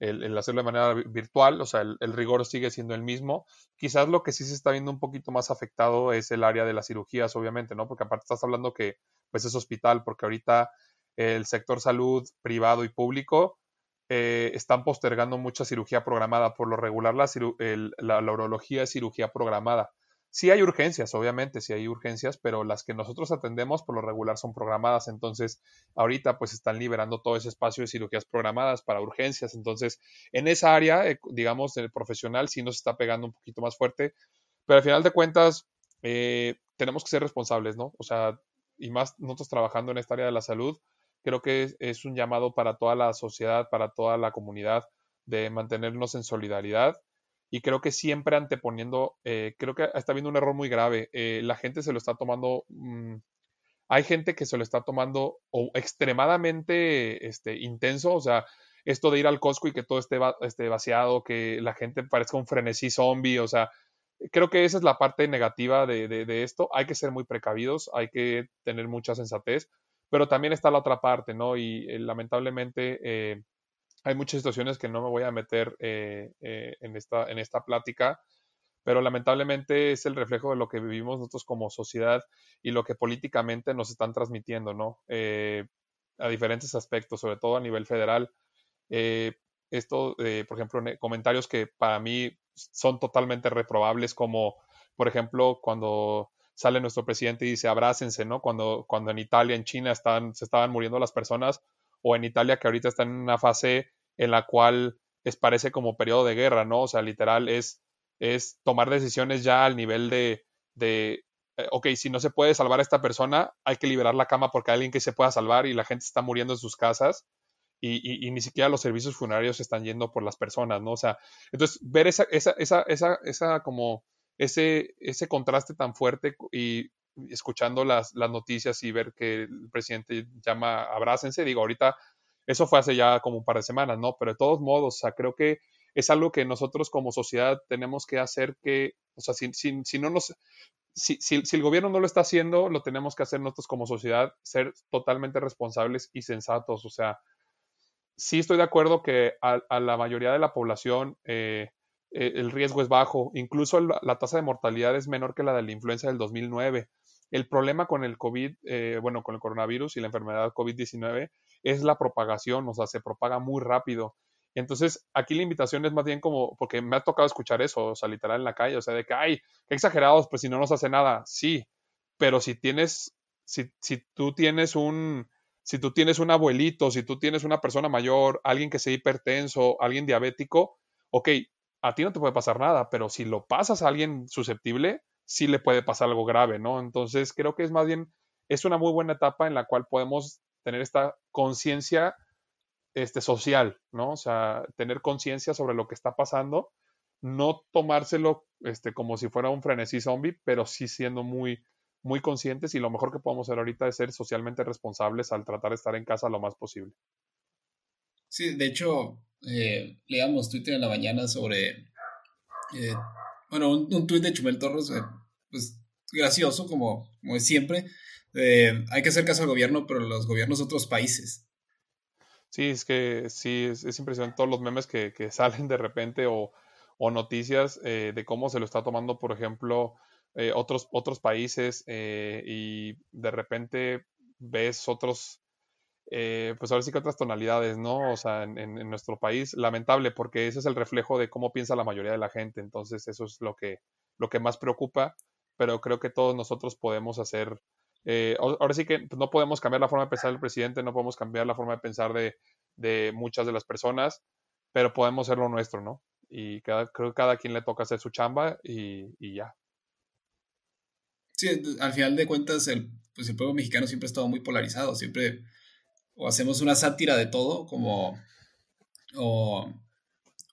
el, hacerlo de manera virtual, o sea, el, rigor sigue siendo el mismo. Quizás lo que sí se está viendo un poquito más afectado es el área de las cirugías, obviamente, ¿no? Porque aparte estás hablando que, pues, es hospital, porque ahorita el sector salud privado y público eh, están postergando mucha cirugía programada. Por lo regular, la, la, la urología es cirugía programada. Sí hay urgencias, obviamente, sí hay urgencias, pero las que nosotros atendemos por lo regular son programadas. Entonces, ahorita pues están liberando todo ese espacio de cirugías programadas para urgencias. Entonces, en esa área, eh, digamos, el profesional sí nos está pegando un poquito más fuerte, pero al final de cuentas, eh, tenemos que ser responsables, ¿no? O sea, y más nosotros trabajando en esta área de la salud, creo que es, es un llamado para toda la sociedad, para toda la comunidad, de mantenernos en solidaridad y creo que siempre anteponiendo, eh, creo que está habiendo un error muy grave. Eh, la gente se lo está tomando, mmm, hay gente que se lo está tomando o extremadamente este, intenso, o sea, esto de ir al Costco y que todo esté, va, esté vaciado, que la gente parezca un frenesí zombie, o sea, creo que esa es la parte negativa de, de, de esto. Hay que ser muy precavidos, hay que tener mucha sensatez, pero también está la otra parte, ¿no? Y eh, lamentablemente eh, hay muchas situaciones que no me voy a meter eh, eh, en, esta, en esta plática, pero lamentablemente es el reflejo de lo que vivimos nosotros como sociedad y lo que políticamente nos están transmitiendo, ¿no? Eh, a diferentes aspectos, sobre todo a nivel federal. Eh, esto, por ejemplo, comentarios que para mí son totalmente reprobables, como, por ejemplo, cuando sale nuestro presidente y dice abrácense, ¿no? Cuando, cuando en Italia, en China están, se estaban muriendo las personas, o en Italia que ahorita está en una fase en la cual es, parece como periodo de guerra, ¿no? O sea, literal es, es tomar decisiones ya al nivel de, de eh, ok, si no se puede salvar a esta persona, hay que liberar la cama porque hay alguien que se pueda salvar y la gente está muriendo en sus casas. Y, y, y, ni siquiera los servicios funerarios están yendo por las personas, ¿no? O sea, entonces ver esa, esa, esa, esa, esa como ese, ese contraste tan fuerte y escuchando las, las noticias y ver que el presidente llama abrácense, digo, ahorita eso fue hace ya como un par de semanas, ¿no? Pero de todos modos, o sea, creo que es algo que nosotros como sociedad tenemos que hacer que, o sea, si, si, no nos, si, si, el gobierno no lo está haciendo, lo tenemos que hacer nosotros como sociedad, ser totalmente responsables y sensatos. O sea, sí estoy de acuerdo que a, la mayoría de la población eh, eh, el riesgo es bajo, incluso la tasa de mortalidad es menor que la de la influenza del 2009. El problema con el COVID, eh, bueno, con el coronavirus y la enfermedad COVID-19 es la propagación, o sea, se propaga muy rápido. Entonces, aquí la invitación es más bien como, porque me ha tocado escuchar eso, o sea, literal en la calle, o sea, de que, ay, qué exagerados, pues si no nos hace nada, sí, pero si tienes, si, si tú tienes un, si tú tienes un abuelito, si tú tienes una persona mayor, alguien que sea hipertenso, alguien diabético, ok, a ti no te puede pasar nada, pero si lo pasas a alguien susceptible, sí le puede pasar algo grave, ¿no? Entonces creo que es más bien, es una muy buena etapa en la cual podemos tener esta conciencia este, social, ¿no? O sea, tener conciencia sobre lo que está pasando, no tomárselo este, como si fuera un frenesí zombie, pero sí siendo muy, muy conscientes y lo mejor que podemos hacer ahorita es ser socialmente responsables al tratar de estar en casa lo más posible. Sí, de hecho, eh, leíamos Twitter en la mañana sobre, eh, bueno, un, un tuit de Chumel Torres, eh, pues gracioso como, como es siempre, hay que hacer caso al gobierno, pero los gobiernos de otros países. Sí, es que sí, es, impresionante todos los memes que, que salen de repente o, o noticias de cómo se lo está tomando, por ejemplo, otros, otros países y de repente ves otros eh, pues ahora sí que otras tonalidades, ¿no? O sea, en, nuestro país, lamentable, porque ese es el reflejo de cómo piensa la mayoría de la gente, entonces eso es lo que, lo que más preocupa, pero creo que todos nosotros podemos hacer, eh, ahora sí que pues, no podemos cambiar la forma de pensar del presidente, no podemos cambiar la forma de pensar de, de muchas de las personas, pero podemos hacer lo nuestro, ¿no? Y cada, creo que cada quien le toca hacer su chamba y, y ya. Sí, al final de cuentas, el, pues el pueblo mexicano siempre ha estado muy polarizado, siempre o hacemos una sátira de todo, como, o,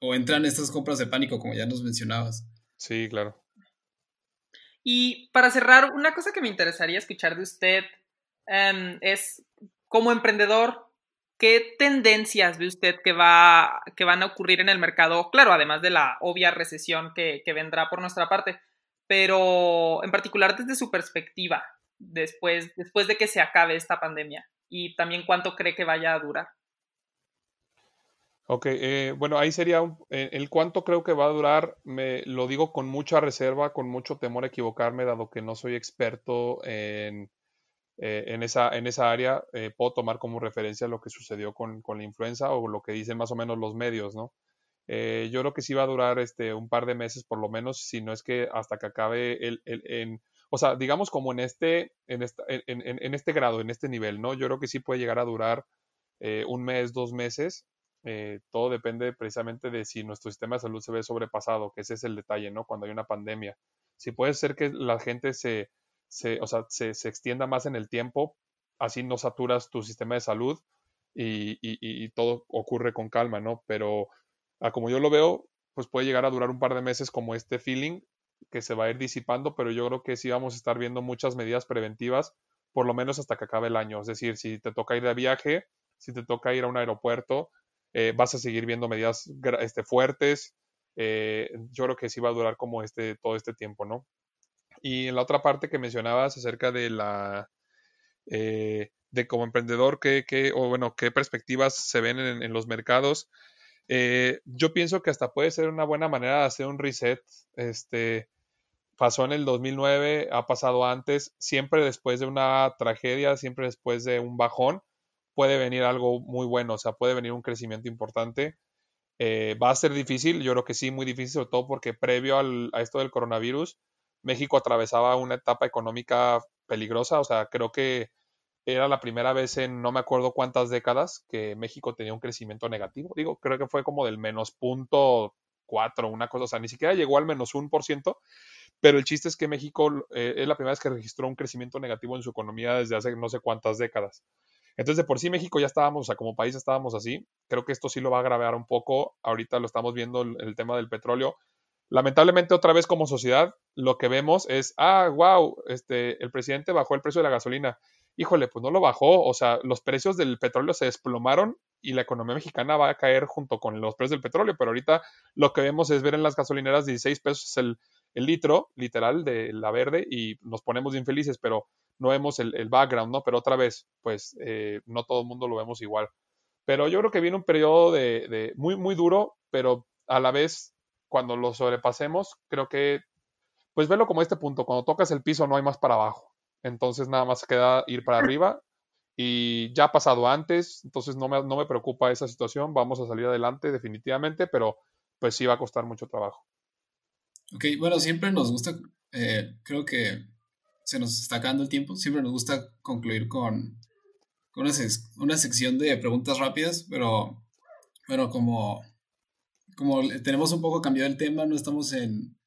o entran estas compras de pánico, como ya nos mencionabas. Sí, claro. Y para cerrar, una cosa que me interesaría escuchar de usted em, es, como emprendedor, ¿qué tendencias ve usted que, va, que van a ocurrir en el mercado? Claro, además de la obvia recesión que, que vendrá por nuestra parte, pero en particular desde su perspectiva, después, después de que se acabe esta pandemia y también cuánto cree que vaya a durar. Ok, eh, bueno, ahí sería eh, el cuánto creo que va a durar, me lo digo con mucha reserva, con mucho temor a equivocarme, dado que no soy experto en, eh, en, esa, en esa área, puedo tomar como referencia lo que sucedió con, con, la influenza o lo que dicen más o menos los medios, ¿no? yo creo que sí va a durar este, un par de meses por lo menos, si no es que hasta que acabe el, el en, o sea, digamos como en este, en, en, este grado, en este nivel, ¿no? Yo creo que sí puede llegar a durar eh, un mes, dos meses. Eh, todo depende precisamente de si nuestro sistema de salud se ve sobrepasado, que ese es el detalle, ¿no? Cuando hay una pandemia. Si puede ser que la gente se, se, o sea, se, se extienda más en el tiempo, así no saturas tu sistema de salud y, y, y todo ocurre con calma, ¿no? Pero a como yo lo veo, pues puede llegar a durar un par de meses como este feeling que se va a ir disipando, pero yo creo que sí vamos a estar viendo muchas medidas preventivas, por lo menos hasta que acabe el año. Es decir, si te toca ir de viaje, si te toca ir a un aeropuerto, eh, vas a seguir viendo medidas este, fuertes. Eh, yo creo que sí va a durar como este, todo este tiempo, ¿no? Y en la otra parte que mencionabas acerca de la, eh, de como emprendedor, ¿qué, qué, o bueno, qué perspectivas se ven en, los mercados. Yo pienso que hasta puede ser una buena manera de hacer un reset. Este pasó en el 2009, ha pasado antes, siempre después de una tragedia, siempre después de un bajón, puede venir algo muy bueno, o sea, puede venir un crecimiento importante. Eh, va a ser difícil, yo creo que sí, muy difícil, sobre todo porque previo a esto del coronavirus, México atravesaba una etapa económica peligrosa, o sea, creo que era la primera vez en no me acuerdo cuántas décadas que México tenía un crecimiento negativo. Digo, creo que fue como del menos punto cuatro, una cosa, o sea, ni siquiera llegó al menos un por ciento, pero el chiste es que México eh, es la primera vez que registró un crecimiento negativo en su economía desde hace no sé cuántas décadas. Entonces, de por sí México ya estábamos, o sea, como país estábamos así. Creo que esto sí lo va a agravar un poco. Ahorita lo estamos viendo el, tema del petróleo. Lamentablemente, otra vez como sociedad, lo que vemos es, ah, wow, este, el presidente bajó el precio de la gasolina híjole, pues no lo bajó, o sea, los precios del petróleo se desplomaron y, la economía mexicana va a caer junto con los precios del petróleo, pero ahorita lo que vemos es ver en las gasolineras 16 pesos el, el litro, literal, de la verde, y nos ponemos infelices, pero no vemos el, background, ¿no? Pero otra vez, pues eh, no todo el mundo lo vemos igual. Pero yo creo que viene un periodo de, de, muy, muy duro, pero a la vez, cuando lo sobrepasemos, creo que, pues velo como este punto, cuando tocas el piso no hay más para abajo. Entonces nada más queda ir para arriba y ya ha pasado antes, entonces no me, no me preocupa esa situación, vamos a salir adelante definitivamente, pero pues sí va a costar mucho trabajo. Ok, bueno, siempre nos gusta, eh, creo que se nos está acabando el tiempo, siempre nos gusta concluir con, con una, sección de preguntas rápidas, pero, pero como, como tenemos un poco cambiado el tema, no estamos en,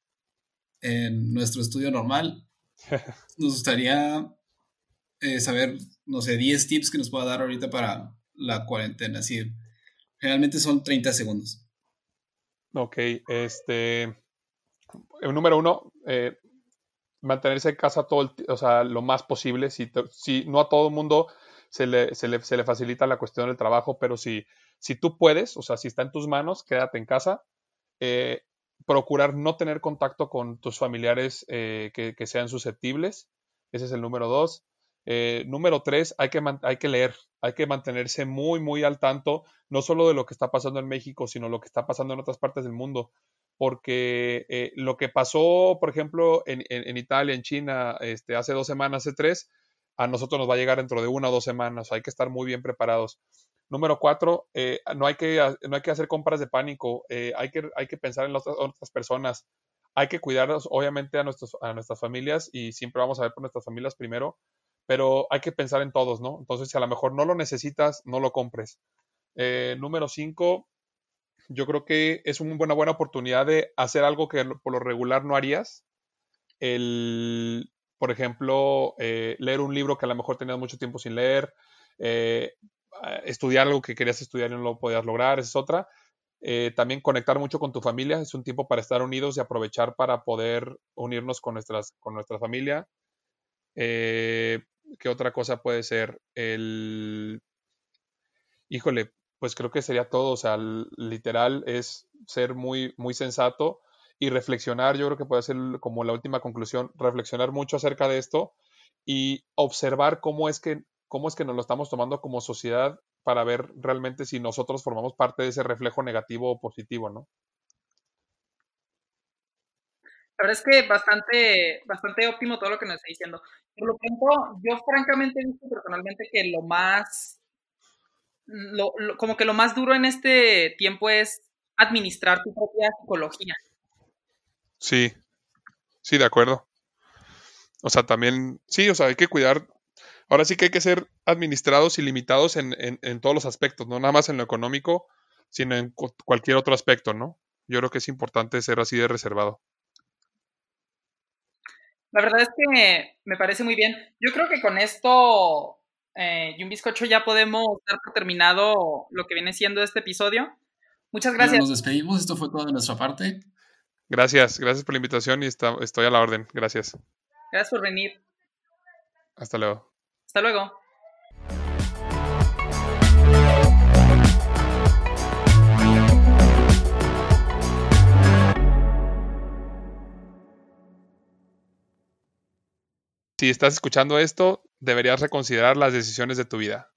en nuestro estudio normal, nos gustaría eh, saber, no sé, 10 tips que nos pueda dar ahorita para la cuarentena. Así, generalmente son 30 segundos. Ok, este. Número uno, eh, mantenerse en casa todo o sea, lo más posible. Si, si no a todo el mundo se le, se, le, se le, facilita la cuestión del trabajo, pero si, si tú puedes, o sea, si está en tus manos, quédate en casa. Eh, procurar no tener contacto con tus familiares que, que, sean susceptibles. Ese es el número dos. Eh, número tres, hay que, hay que leer, hay que mantenerse muy, muy al tanto, no solo de lo que está pasando en México, sino lo que está pasando en otras partes del mundo. Porque eh, lo que pasó, por ejemplo, en, en, Italia, en China, este, hace dos semanas, hace tres, a nosotros nos va a llegar dentro de una o dos semanas. Hay que estar muy bien preparados. Número cuatro, eh, no, hay que, no hay que hacer compras de pánico, hay, que, hay que pensar en las otras personas. Hay que cuidarnos, obviamente, a, nuestros, a nuestras familias y siempre vamos a ver por nuestras familias primero pero hay que pensar en todos, ¿no? Entonces, si a lo mejor no lo necesitas, no lo compres. Eh, número cinco, yo creo que es una buena, buena oportunidad de hacer algo que por lo regular no harías. El, por ejemplo, eh, leer un libro que a lo mejor tenías mucho tiempo sin leer, eh, estudiar algo que querías estudiar y no lo podías lograr, esa es otra. también conectar mucho con tu familia, es un tiempo para estar unidos y aprovechar para poder unirnos con, nuestras, con nuestra familia. Eh, ¿Qué otra cosa puede ser? El. Híjole, pues creo que sería todo. O sea, literal es ser muy, muy sensato y reflexionar. Yo creo que puede ser como la última conclusión, reflexionar mucho acerca de esto y observar cómo es que, cómo es que nos lo estamos tomando como sociedad para ver realmente si nosotros formamos parte de ese reflejo negativo o positivo, ¿no? La verdad es que bastante, bastante óptimo todo lo que nos está diciendo. Por lo tanto, yo francamente he personalmente que lo más, lo, como que lo más duro en este tiempo es administrar tu propia psicología. Sí, sí, de acuerdo. O sea, también, sí, o sea, hay que cuidar. Ahora sí que hay que ser administrados y limitados en, en, en todos los aspectos, no nada más en lo económico, sino en cualquier otro aspecto, ¿no? Yo creo que es importante ser así de reservado. La verdad es que me parece muy bien. Yo creo que con esto eh, y un bizcocho ya podemos dar por terminado lo que viene siendo este episodio. Muchas gracias. nos despedimos, esto fue todo de nuestra parte. Gracias, gracias por la invitación y estoy a la orden. Gracias. Gracias por venir. Hasta luego. Hasta luego. Si estás escuchando esto, deberías reconsiderar las decisiones de tu vida.